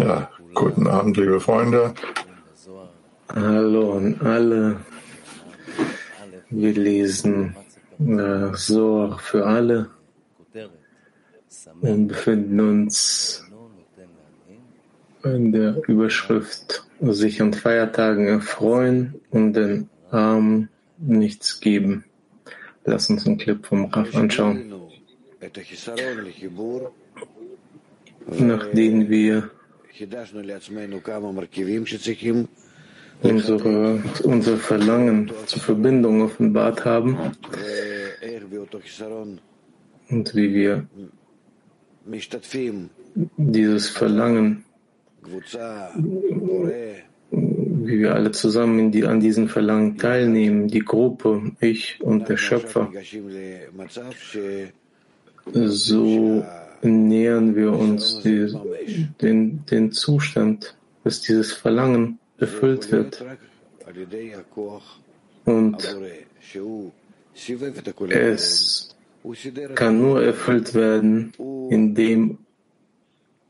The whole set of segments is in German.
Ja, guten Abend, liebe Freunde. Hallo an alle. Wir lesen äh, Sohr für alle und befinden uns in der Überschrift sich an Feiertagen erfreuen und den Armen nichts geben. Lass uns einen Clip vom Raf anschauen. Nachdem wir unsere, unser Verlangen zur Verbindung offenbart haben und wie wir dieses Verlangen, wie wir alle zusammen in die, an diesen Verlangen teilnehmen, die Gruppe, ich und der Schöpfer, so nähern wir uns die, den, den Zustand, dass dieses Verlangen erfüllt wird. Und es kann nur erfüllt werden, indem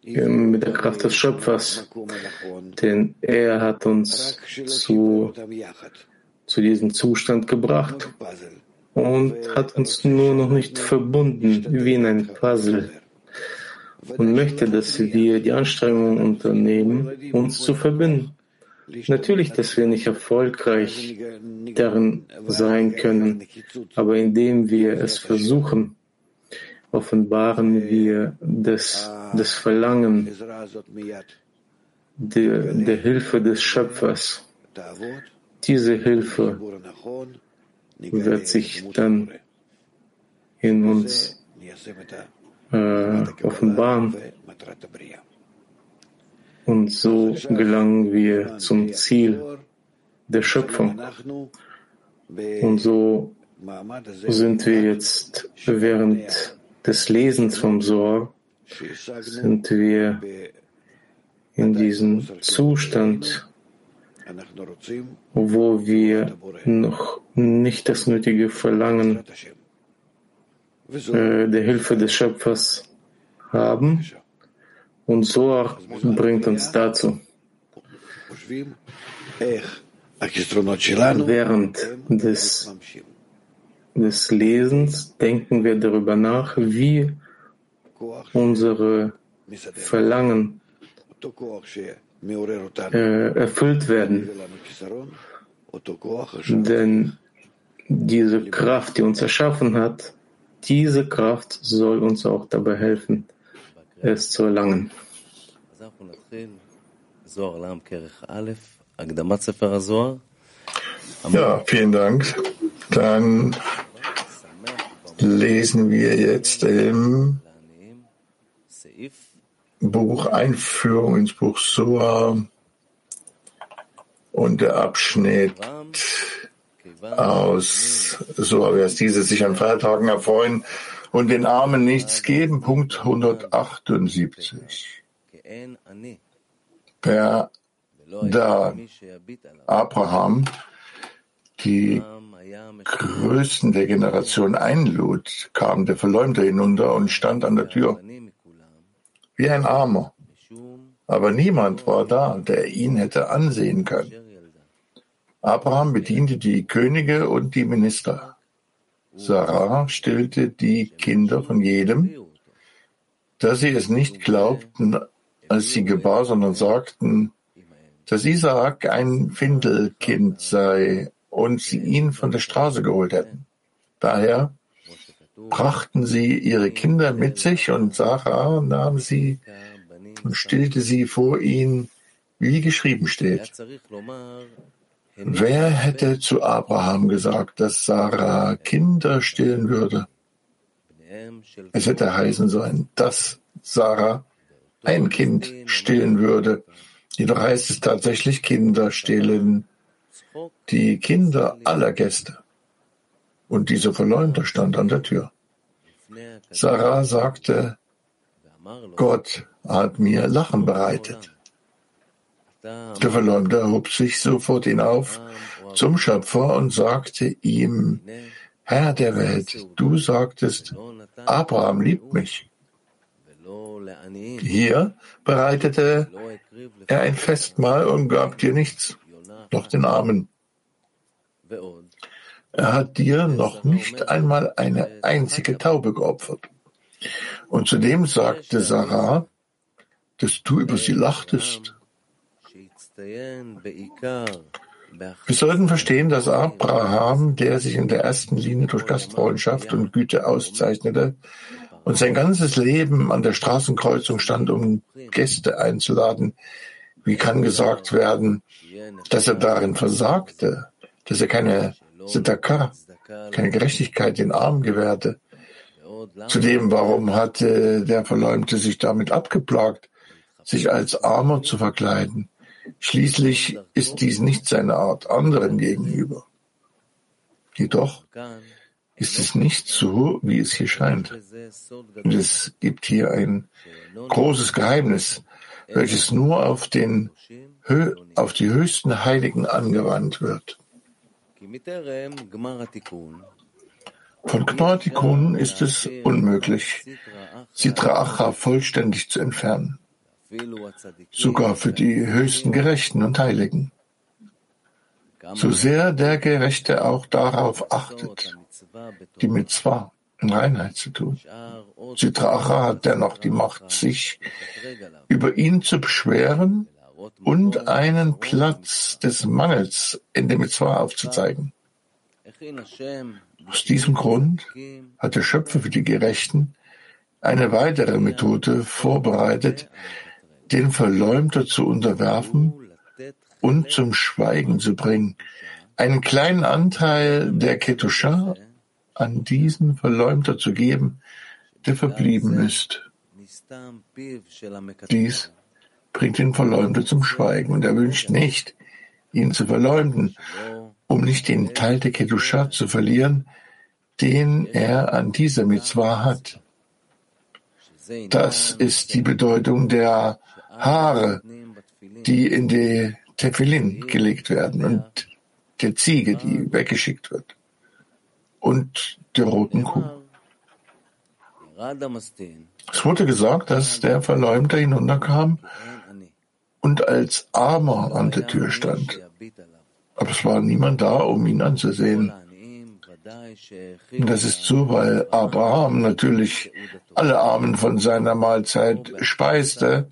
mit der Kraft des Schöpfers, denn er hat uns zu, zu diesem Zustand gebracht und hat uns nur noch nicht verbunden wie in ein Puzzle und möchte, dass wir die Anstrengungen unternehmen, uns zu verbinden. Natürlich, dass wir nicht erfolgreich darin sein können, aber indem wir es versuchen, offenbaren wir das, das Verlangen der, der Hilfe des Schöpfers. Diese Hilfe wird sich dann in uns äh, offenbaren. Und so gelangen wir zum Ziel der Schöpfung. Und so sind wir jetzt während des Lesens vom Sor, sind wir in diesem Zustand, wo wir noch nicht das nötige Verlangen äh, der Hilfe des Schöpfers haben. Und Soar bringt uns dazu. Während des, des Lesens denken wir darüber nach, wie unsere Verlangen äh, erfüllt werden. Denn diese Kraft, die uns erschaffen hat, diese Kraft soll uns auch dabei helfen, es zu erlangen. Ja, vielen Dank. Dann lesen wir jetzt im Buch Einführung ins Buch Soa und der Abschnitt aus Soa, wer ist diese, sich an Feiertagen erfreuen und den Armen nichts geben. Punkt 178. Per da Abraham die Größten der Generation einlud, kam der Verleumder hinunter und stand an der Tür wie ein Armer. Aber niemand war da, der ihn hätte ansehen können. Abraham bediente die Könige und die Minister. Sarah stillte die Kinder von jedem, dass sie es nicht glaubten, als sie gebar, sondern sagten, dass Isaak ein Findelkind sei und sie ihn von der Straße geholt hätten. Daher brachten sie ihre Kinder mit sich und Sarah nahm sie und stillte sie vor ihn, wie geschrieben steht. Wer hätte zu Abraham gesagt, dass Sarah Kinder stillen würde? Es hätte heißen sollen, dass Sarah ein Kind stillen würde. Jedoch heißt es tatsächlich Kinder stillen, die Kinder aller Gäste. Und dieser Verleumder stand an der Tür. Sarah sagte, Gott hat mir Lachen bereitet. Der Verleumder erhob sich sofort hinauf zum Schöpfer und sagte ihm, Herr der Welt, du sagtest, Abraham liebt mich. Hier bereitete er ein Festmahl und gab dir nichts, noch den Armen. Er hat dir noch nicht einmal eine einzige Taube geopfert. Und zudem sagte Sarah, dass du über sie lachtest. Wir sollten verstehen, dass Abraham, der sich in der ersten Linie durch Gastfreundschaft und Güte auszeichnete und sein ganzes Leben an der Straßenkreuzung stand, um Gäste einzuladen, wie kann gesagt werden, dass er darin versagte, dass er keine Sedaka, keine Gerechtigkeit den Armen gewährte? Zudem, warum hatte der Verleumte sich damit abgeplagt, sich als Armer zu verkleiden? Schließlich ist dies nicht seine Art anderen gegenüber. Jedoch ist es nicht so, wie es hier scheint. Und es gibt hier ein großes Geheimnis, welches nur auf, den, auf die höchsten Heiligen angewandt wird. Von Gmartikun ist es unmöglich, Sitra Acha vollständig zu entfernen sogar für die höchsten Gerechten und Heiligen. So sehr der Gerechte auch darauf achtet, die Mitzvah in Reinheit zu tun. Zitracha hat dennoch die Macht, sich über ihn zu beschweren und einen Platz des Mangels in der Mitzvah aufzuzeigen. Aus diesem Grund hat der Schöpfer für die Gerechten eine weitere Methode vorbereitet, den Verleumder zu unterwerfen und zum Schweigen zu bringen, einen kleinen Anteil der Ketusha an diesen Verleumder zu geben, der verblieben ist. Dies bringt den Verleumder zum Schweigen und er wünscht nicht, ihn zu verleumden, um nicht den Teil der Ketusha zu verlieren, den er an dieser Mitzvah hat. Das ist die Bedeutung der Haare, die in die Tefillin gelegt werden und der Ziege, die weggeschickt wird und der roten Kuh. Es wurde gesagt, dass der Verleumder hinunterkam und als Armer an der Tür stand. Aber es war niemand da, um ihn anzusehen. Und das ist so, weil Abraham natürlich alle Armen von seiner Mahlzeit speiste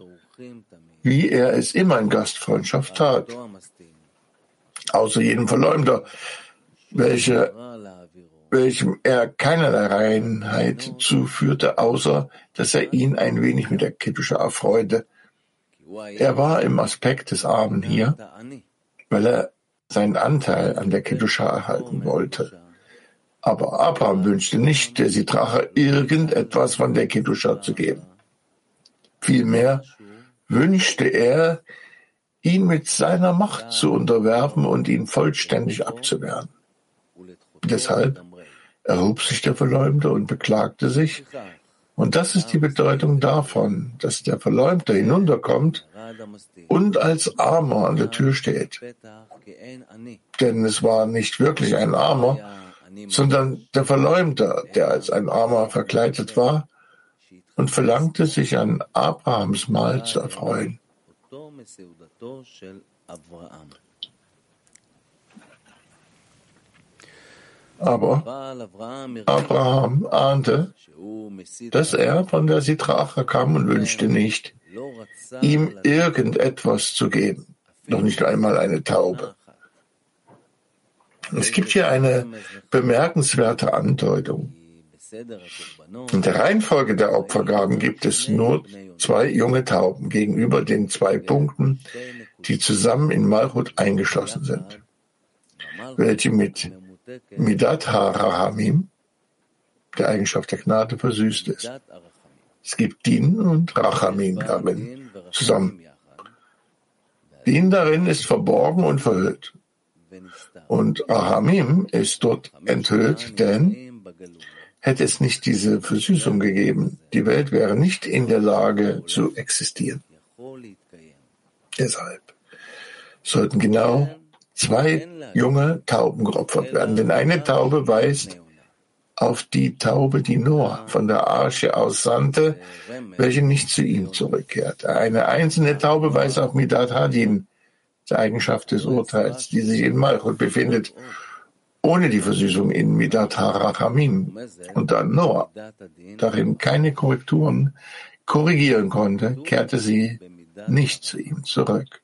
wie er es immer in Gastfreundschaft tat. Außer jedem Verleumder, welche, welchem er keinerlei Reinheit zuführte, außer dass er ihn ein wenig mit der Kippusche erfreute. Er war im Aspekt des Armen hier, weil er seinen Anteil an der Kippusche erhalten wollte. Aber Abraham wünschte nicht, der Sitrache irgendetwas von der Kiddusha zu geben. Vielmehr wünschte er, ihn mit seiner Macht zu unterwerfen und ihn vollständig abzuwehren. Deshalb erhob sich der Verleumder und beklagte sich, und das ist die Bedeutung davon, dass der Verleumder hinunterkommt und als Armer an der Tür steht. Denn es war nicht wirklich ein Armer, sondern der Verleumder, der als ein Armer verkleidet war und verlangte, sich an Abrahams Mahl zu erfreuen. Aber Abraham ahnte, dass er von der Sitrache kam und wünschte nicht, ihm irgendetwas zu geben, noch nicht einmal eine Taube. Es gibt hier eine bemerkenswerte Andeutung. In der Reihenfolge der Opfergaben gibt es nur zwei junge Tauben gegenüber den zwei Punkten, die zusammen in Malchut eingeschlossen sind, welche mit Midat HaRahamim, der Eigenschaft der Gnade, versüßt ist. Es gibt Din und Rachamim darin zusammen. Din darin ist verborgen und verhüllt. Und Rahamim ist dort enthüllt, denn Hätte es nicht diese Versüßung gegeben, die Welt wäre nicht in der Lage zu existieren. Deshalb sollten genau zwei junge Tauben geopfert werden, denn eine Taube weist auf die Taube, die Noah von der Arche aus sandte, welche nicht zu ihm zurückkehrte. Eine einzelne Taube weiß auch Midat Hadin, die Eigenschaft des Urteils, die sich in Malchut befindet, ohne die Versüßung in Midat HaRachamim. Und da Noah darin keine Korrekturen korrigieren konnte, kehrte sie nicht zu ihm zurück.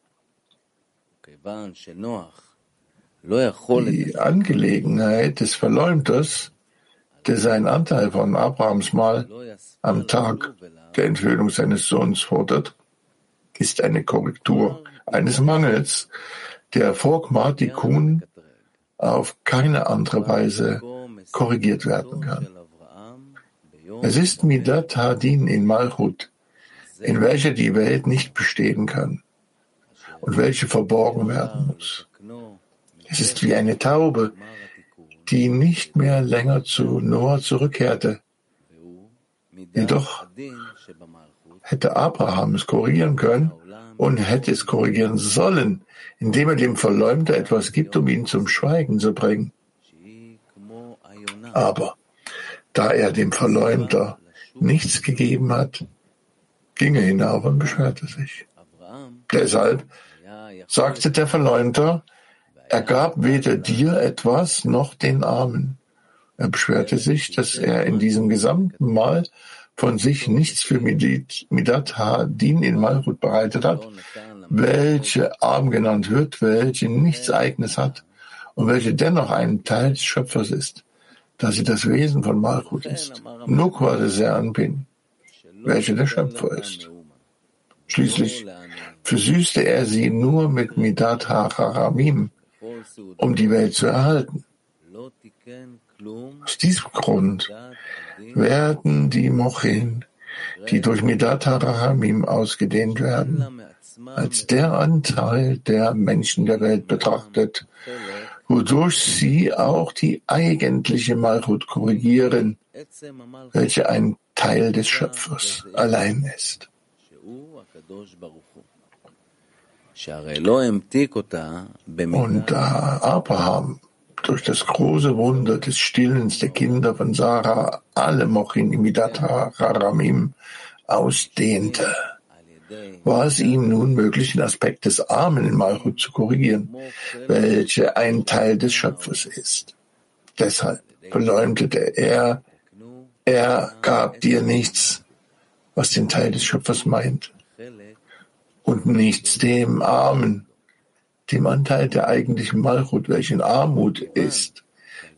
Die Angelegenheit des Verleumders, der seinen Anteil von Abrahams Mal am Tag der Enthüllung seines Sohns fordert, ist eine Korrektur eines Mangels, der vor Gmatikun auf keine andere Weise korrigiert werden kann. Es ist Midat Hadin in Malchut, in welcher die Welt nicht bestehen kann und welche verborgen werden muss. Es ist wie eine Taube, die nicht mehr länger zu Noah zurückkehrte. Jedoch hätte Abraham es korrigieren können und hätte es korrigieren sollen, indem er dem Verleumder etwas gibt, um ihn zum Schweigen zu bringen. Aber da er dem Verleumder nichts gegeben hat, ging er hinauf und beschwerte sich. Deshalb sagte der Verleumder, er gab weder dir etwas noch den Armen. Er beschwerte sich, dass er in diesem gesamten Mal von sich nichts für Midat Ha-Din in Malchut bereitet hat, welche arm genannt wird, welche nichts Eigenes hat und welche dennoch ein Teil des Schöpfers ist da sie das Wesen von Malchut ist. Nukwa des Anpin, welcher der Schöpfer ist. Schließlich versüßte er sie nur mit Midat HaCharamim, um die Welt zu erhalten. Aus diesem Grund werden die Mochin, die durch Midat HaRahamim ausgedehnt werden, als der Anteil der Menschen der Welt betrachtet, wodurch sie auch die eigentliche Malchut korrigieren, welche ein Teil des Schöpfers allein ist. Und da Abraham durch das große Wunder des Stillens der Kinder von Sarah alle Mochin Imidata Haramim ausdehnte, war es ihm nun möglich, den Aspekt des Armen in Malchut zu korrigieren, welche ein Teil des Schöpfers ist. Deshalb verleumdete er, er gab dir nichts, was den Teil des Schöpfers meint, und nichts dem Armen, dem Anteil der eigentlichen Malchut, welchen Armut ist,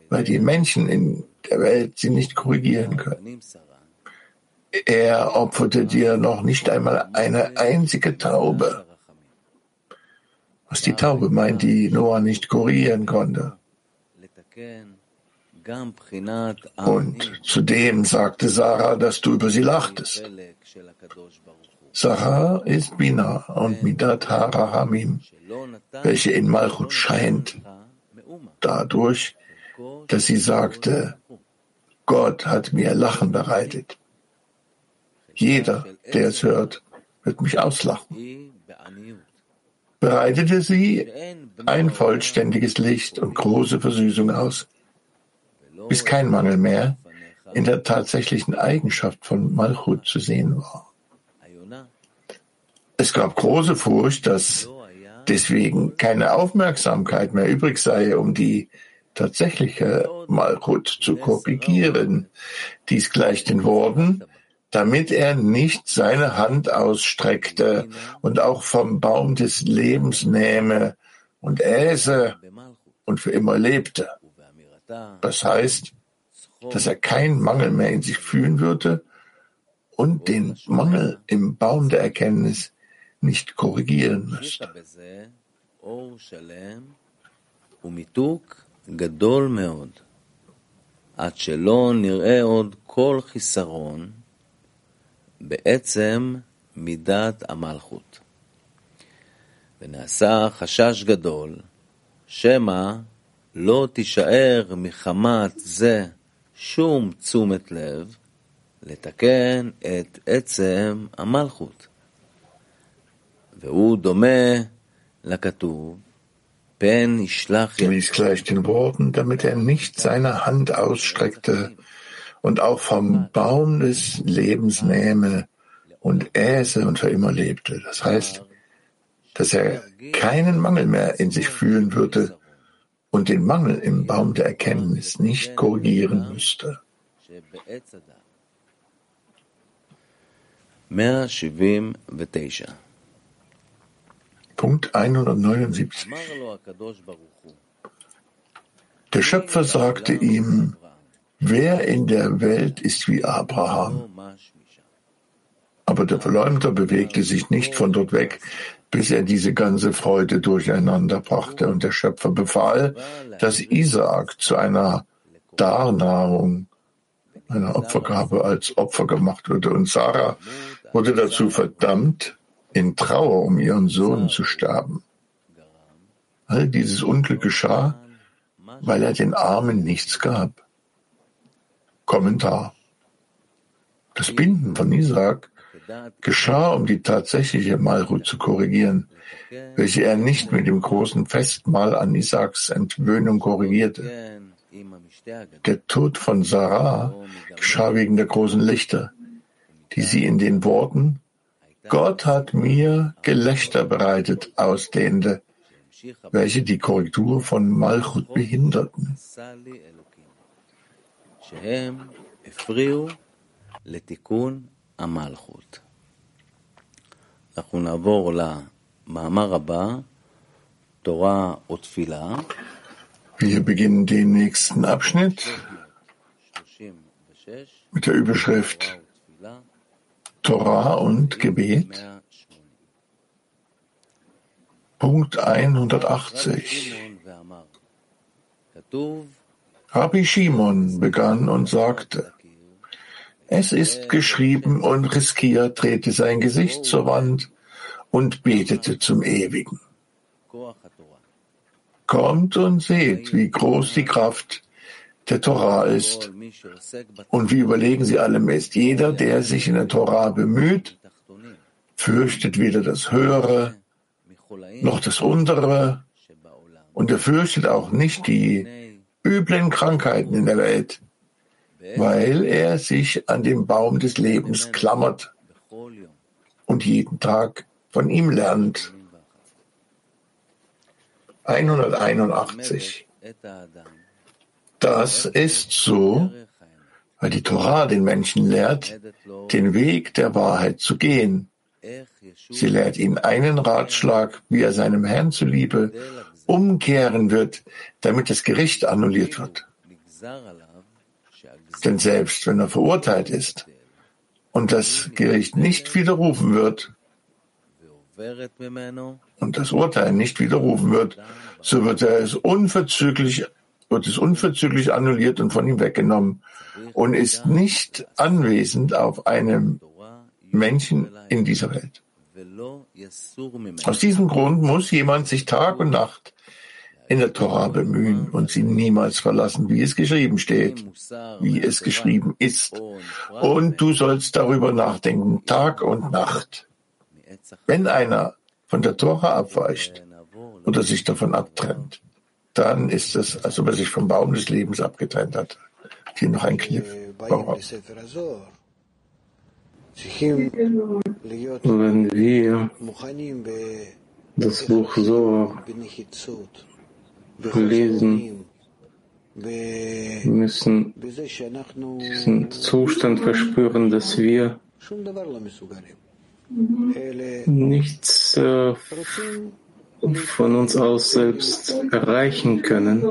weil die Menschen in der Welt sie nicht korrigieren können. Er opferte dir noch nicht einmal eine einzige Taube. Was die Taube meint, die Noah nicht korrigieren konnte. Und zudem sagte Sarah, dass du über sie lachtest. Sarah ist Bina und Midat Harahamim, welche in Malchut scheint, dadurch, dass sie sagte, Gott hat mir Lachen bereitet. Jeder, der es hört, wird mich auslachen. Bereitete sie ein vollständiges Licht und große Versüßung aus, bis kein Mangel mehr in der tatsächlichen Eigenschaft von Malchut zu sehen war. Es gab große Furcht, dass deswegen keine Aufmerksamkeit mehr übrig sei, um die tatsächliche Malchut zu korrigieren. Dies gleich den Worten, damit er nicht seine Hand ausstreckte und auch vom Baum des Lebens nähme und äße und für immer lebte. Das heißt, dass er keinen Mangel mehr in sich fühlen würde und den Mangel im Baum der Erkenntnis nicht korrigieren müsste. עד שלא נראה עוד כל חיסרון בעצם מידת המלכות. ונעשה חשש גדול, שמא לא תישאר מחמת זה שום תשומת לב לתקן את עצם המלכות. Dies gleich den Worten, damit er nicht seine Hand ausstreckte und auch vom Baum des Lebens nähme und äße und für immer lebte. Das heißt, dass er keinen Mangel mehr in sich fühlen würde und den Mangel im Baum der Erkenntnis nicht korrigieren müsste. 179 Punkt 179. Der Schöpfer sagte ihm, wer in der Welt ist wie Abraham? Aber der Verleumder bewegte sich nicht von dort weg, bis er diese ganze Freude durcheinander brachte. Und der Schöpfer befahl, dass Isaak zu einer Darnahrung, einer Opfergabe als Opfer gemacht wurde. Und Sarah wurde dazu verdammt, in Trauer um ihren Sohn zu sterben. All dieses Unglück geschah, weil er den Armen nichts gab. Kommentar. Das Binden von Isaak geschah, um die tatsächliche Malchut zu korrigieren, welche er nicht mit dem großen Festmahl an Isaaks Entwöhnung korrigierte. Der Tod von Sarah geschah wegen der großen Lichter, die sie in den Worten Gott hat mir Gelächter bereitet ausdehnte, welche die Korrektur von Malchut behinderten. המלכות. אנחנו נעבור למאמר הבא, תורה ותפילה. Wir beginnen den nächsten Abschnitt mit der Überschrift Torah und Gebet. Punkt 180. Rabbi Shimon begann und sagte, es ist geschrieben, und Riskia drehte sein Gesicht zur Wand und betete zum Ewigen. Kommt und seht, wie groß die Kraft der Torah ist und wie überlegen sie allem ist. Jeder, der sich in der Torah bemüht, fürchtet weder das Höhere noch das Untere und er fürchtet auch nicht die üblen Krankheiten in der Welt, weil er sich an den Baum des Lebens klammert und jeden Tag von ihm lernt. 181. Das ist so, weil die Torah den Menschen lehrt, den Weg der Wahrheit zu gehen. Sie lehrt ihn einen Ratschlag, wie er seinem Herrn zuliebe umkehren wird, damit das Gericht annulliert wird. Denn selbst wenn er verurteilt ist und das Gericht nicht widerrufen wird und das Urteil nicht widerrufen wird, so wird er es unverzüglich, wird es unverzüglich annulliert und von ihm weggenommen und ist nicht anwesend auf einem Menschen in dieser Welt. Aus diesem Grund muss jemand sich Tag und Nacht in der Torah bemühen und sie niemals verlassen, wie es geschrieben steht, wie es geschrieben ist. Und du sollst darüber nachdenken, Tag und Nacht. Wenn einer von der Torah abweicht oder sich davon abtrennt, dann ist es, als ob er sich vom Baum des Lebens abgetrennt hat. Hier noch ein Kniff. Wenn wir das Buch so lesen, müssen diesen Zustand verspüren, dass wir nichts äh, von uns aus selbst erreichen können,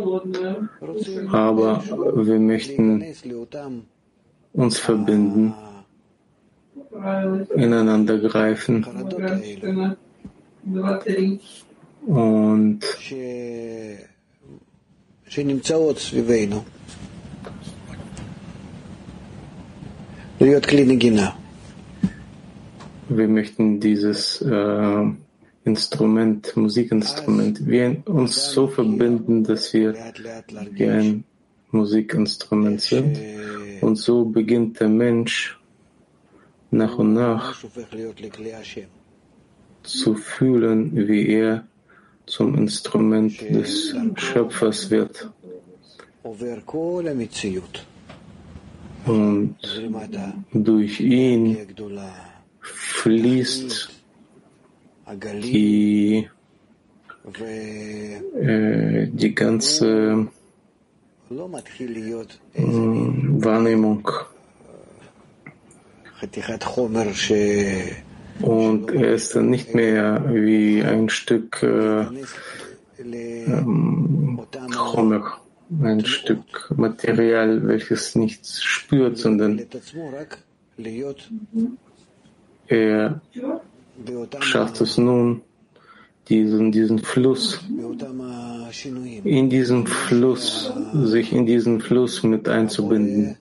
aber wir möchten uns verbinden, ineinander greifen und wir möchten dieses äh, Instrument, Musikinstrument, wir uns so verbinden, dass wir wie ein Musikinstrument sind. Und so beginnt der Mensch nach und nach zu fühlen, wie er zum Instrument des Schöpfers wird. Und durch ihn fließt die, äh, die ganze äh, Wahrnehmung. Und er ist dann nicht mehr wie ein Stück äh, ähm, Chomer, ein Stück Material, welches nichts spürt, sondern er schafft es nun, diesen, diesen Fluss, in diesen Fluss, sich in diesen Fluss mit einzubinden.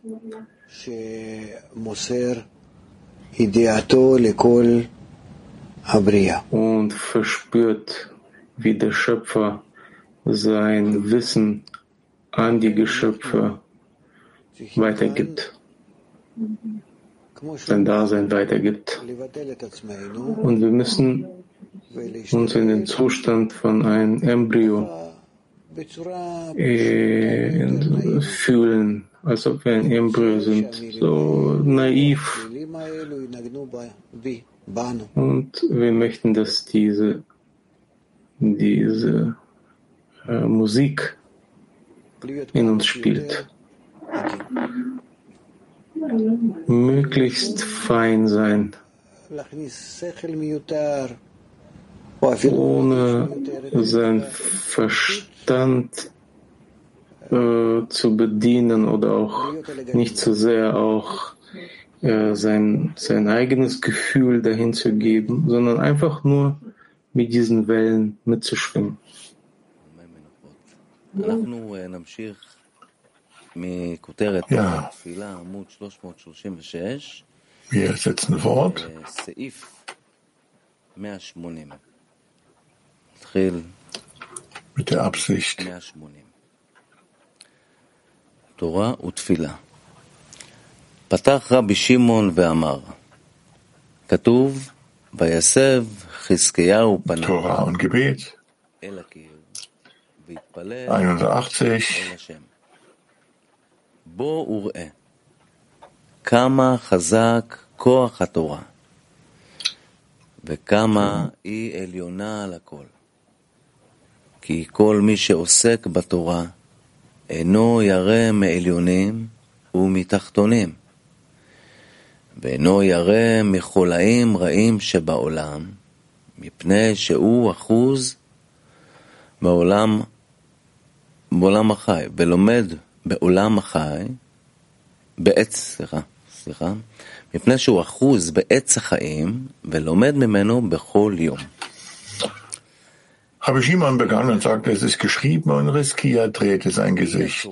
Und verspürt, wie der Schöpfer sein Wissen an die Geschöpfe weitergibt, sein Dasein weitergibt. Und wir müssen uns in den Zustand von einem Embryo äh, fühlen, als ob wir ein Embryo sind, so naiv. Und wir möchten, dass diese, diese äh, Musik in uns spielt. Möglichst fein sein ohne seinen Verstand äh, zu bedienen oder auch nicht zu so sehr auch äh, sein, sein eigenes Gefühl dahin zu geben, sondern einfach nur mit diesen Wellen mitzuschwimmen. Ja. Wir setzen fort. mit der Absicht, Torah ותפילה. פתח רבי שמעון ואמר, כתוב, ויסב חזקיהו פניו אל הקיר, והתפלל אל השם. בוא וראה כמה חזק כוח התורה, וכמה היא עליונה על הכל. כי כל מי שעוסק בתורה אינו ירא מעליונים ומתחתונים, ואינו ירא מחולאים רעים שבעולם, מפני שהוא אחוז בעולם, בעולם החי, ולומד בעולם החי, בעץ, סליחה, סליחה, מפני שהוא אחוז בעץ החיים, ולומד ממנו בכל יום. Rabbi Shimon begann und sagte, es ist geschrieben und Riskia drehte sein Gesicht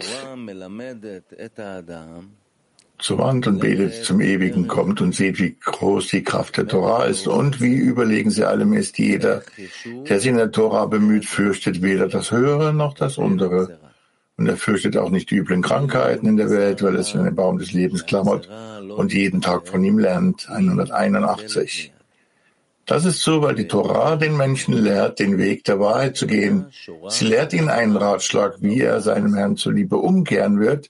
zur Wand und betet zum Ewigen, kommt und sieht, wie groß die Kraft der Torah ist und wie überlegen sie allem ist. Jeder, der sich in der Torah bemüht, fürchtet weder das Höhere noch das Untere. Und er fürchtet auch nicht die üblen Krankheiten in der Welt, weil er sich an den Baum des Lebens klammert und jeden Tag von ihm lernt. 181. Das ist so, weil die Torah den Menschen lehrt, den Weg der Wahrheit zu gehen. Sie lehrt ihn einen Ratschlag, wie er seinem Herrn zuliebe umkehren wird,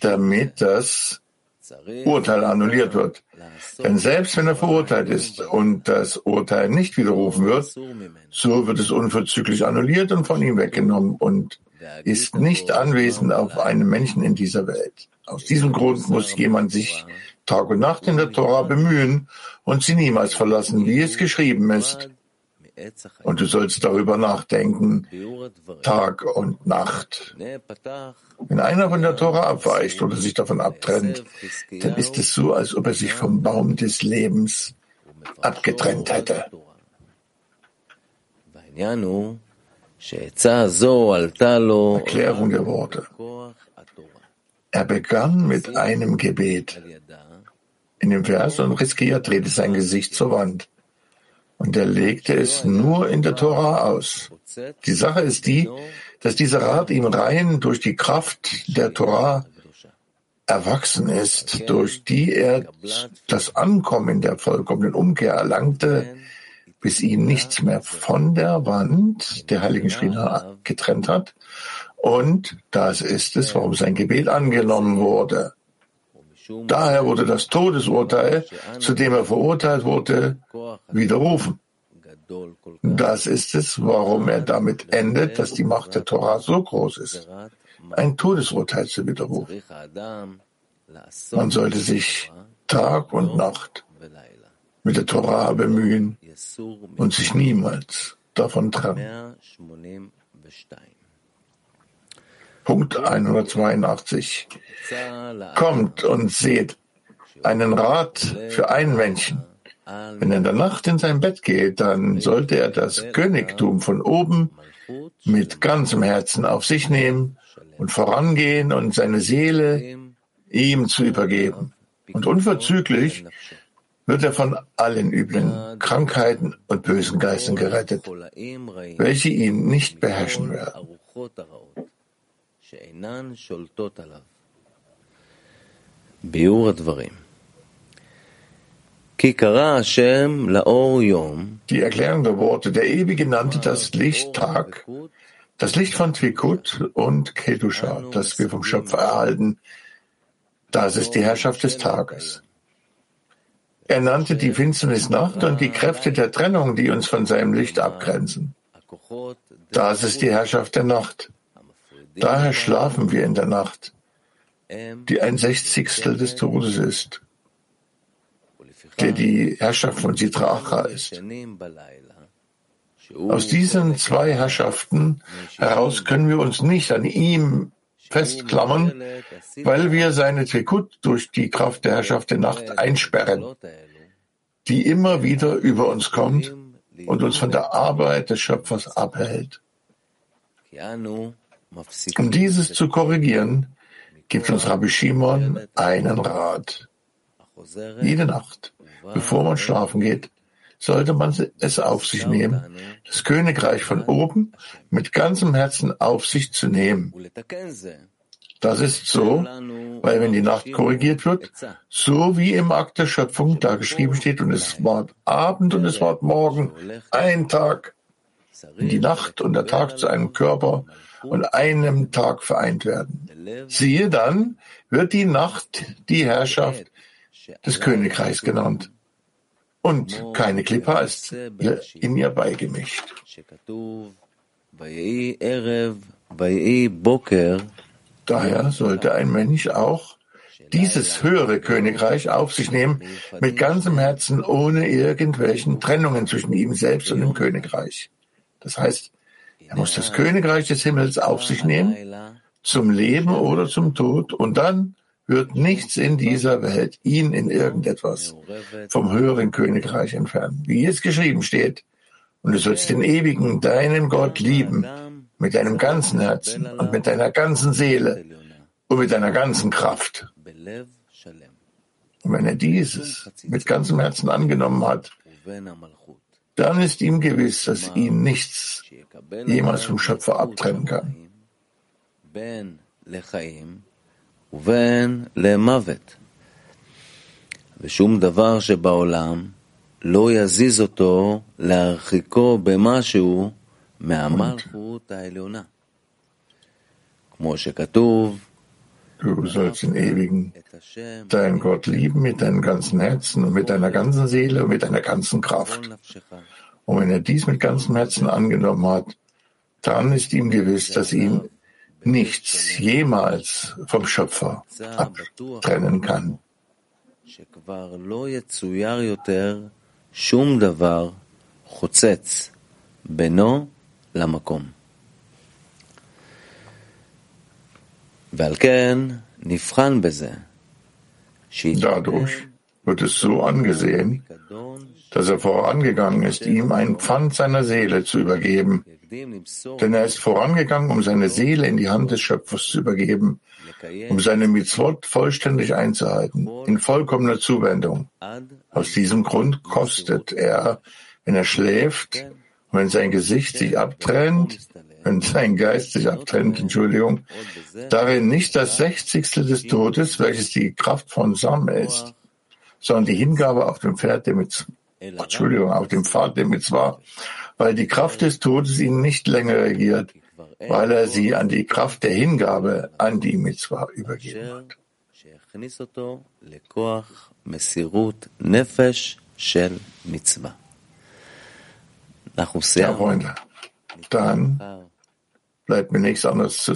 damit das Urteil annulliert wird. Denn selbst wenn er verurteilt ist und das Urteil nicht widerrufen wird, so wird es unverzüglich annulliert und von ihm weggenommen und ist nicht anwesend auf einem Menschen in dieser Welt. Aus diesem Grund muss jemand sich Tag und Nacht in der Tora bemühen und sie niemals verlassen, wie es geschrieben ist. Und du sollst darüber nachdenken, Tag und Nacht. Wenn einer von der Tora abweicht oder sich davon abtrennt, dann ist es so, als ob er sich vom Baum des Lebens abgetrennt hätte. Erklärung der Worte. Er begann mit einem Gebet. in dem Vers und Riskia drehte sein Gesicht zur Wand. Und er legte es nur in der Tora aus. Die Sache ist die, dass dieser Rat ihm rein durch die Kraft der Tora erwachsen ist, durch die er das Ankommen der vollkommenen Umkehr erlangte, bis ihn nichts mehr von der Wand der heiligen Schrina getrennt hat. Und das ist es, warum sein Gebet angenommen wurde. Daher wurde das Todesurteil, zu dem er verurteilt wurde, widerrufen. Das ist es, warum er damit endet, dass die Macht der Torah so groß ist, ein Todesurteil zu widerrufen. Man sollte sich Tag und Nacht mit der Torah bemühen und sich niemals davon trennen. Punkt 182. Kommt und seht einen Rat für ein Männchen. Wenn er in der Nacht in sein Bett geht, dann sollte er das Königtum von oben mit ganzem Herzen auf sich nehmen und vorangehen und seine Seele ihm zu übergeben. Und unverzüglich wird er von allen üblen Krankheiten und bösen Geistern gerettet, welche ihn nicht beherrschen werden. Die Erklärung der Worte, der Ewige nannte das Licht Tag, das Licht von Twikut und Kedusha, das wir vom Schöpfer erhalten, das ist die Herrschaft des Tages. Er nannte die Finsternis Nacht und die Kräfte der Trennung, die uns von seinem Licht abgrenzen. Das ist die Herrschaft der Nacht. Daher schlafen wir in der Nacht, die ein Sechzigstel des Todes ist, der die Herrschaft von Sitracha ist. Aus diesen zwei Herrschaften heraus können wir uns nicht an ihm festklammern, weil wir seine Tekut durch die Kraft der Herrschaft der Nacht einsperren, die immer wieder über uns kommt und uns von der Arbeit des Schöpfers abhält. Um dieses zu korrigieren, gibt uns Rabbi Shimon einen Rat. Jede Nacht, bevor man schlafen geht, sollte man es auf sich nehmen, das Königreich von oben mit ganzem Herzen auf sich zu nehmen. Das ist so, weil wenn die Nacht korrigiert wird, so wie im Akt der Schöpfung da geschrieben steht, und es ward Abend und es ward Morgen, ein Tag, die Nacht und der Tag zu einem Körper und einem Tag vereint werden. Siehe dann, wird die Nacht die Herrschaft des Königreichs genannt und keine Klippa ist in ihr beigemischt. Daher sollte ein Mensch auch dieses höhere Königreich auf sich nehmen, mit ganzem Herzen, ohne irgendwelchen Trennungen zwischen ihm selbst und dem Königreich. Das heißt, er muss das Königreich des Himmels auf sich nehmen, zum Leben oder zum Tod, und dann wird nichts in dieser Welt ihn in irgendetwas vom höheren Königreich entfernen. Wie es geschrieben steht, und du sollst den ewigen, deinen Gott lieben, mit deinem ganzen Herzen und mit deiner ganzen Seele und mit deiner ganzen Kraft. Und wenn er dieses mit ganzem Herzen angenommen hat, dann ist ihm gewiss, dass ihn nichts jemals vom Schöpfer abtrennen kann. ובין למוות. ושום דבר שבעולם לא יזיז אותו להרחיקו במשהו מהמלכות העליונה. כמו שכתוב, Du sollst den Ewigen, deinen Gott lieben mit deinem ganzen Herzen und mit deiner ganzen Seele und mit deiner ganzen Kraft. Und wenn er dies mit ganzem Herzen angenommen hat, dann ist ihm gewiss, dass ihm nichts jemals vom Schöpfer abtrennen kann. Dadurch wird es so angesehen, dass er vorangegangen ist, ihm ein Pfand seiner Seele zu übergeben, denn er ist vorangegangen, um seine Seele in die Hand des Schöpfers zu übergeben, um seine Mitzvot vollständig einzuhalten, in vollkommener Zuwendung. Aus diesem Grund kostet er, wenn er schläft, wenn sein Gesicht sich abtrennt, wenn sein Geist sich abtrennt, Entschuldigung, darin nicht das Sechzigstel des Todes, welches die Kraft von Sam ist, sondern die Hingabe auf dem Pferd der Entschuldigung, auf dem Pfad der Mitzvah, weil die Kraft des Todes ihn nicht länger regiert, weil er sie an die Kraft der Hingabe an die Mitzvah übergeben hat. Ja, Freunde, dann bleibt mir nichts anderes zu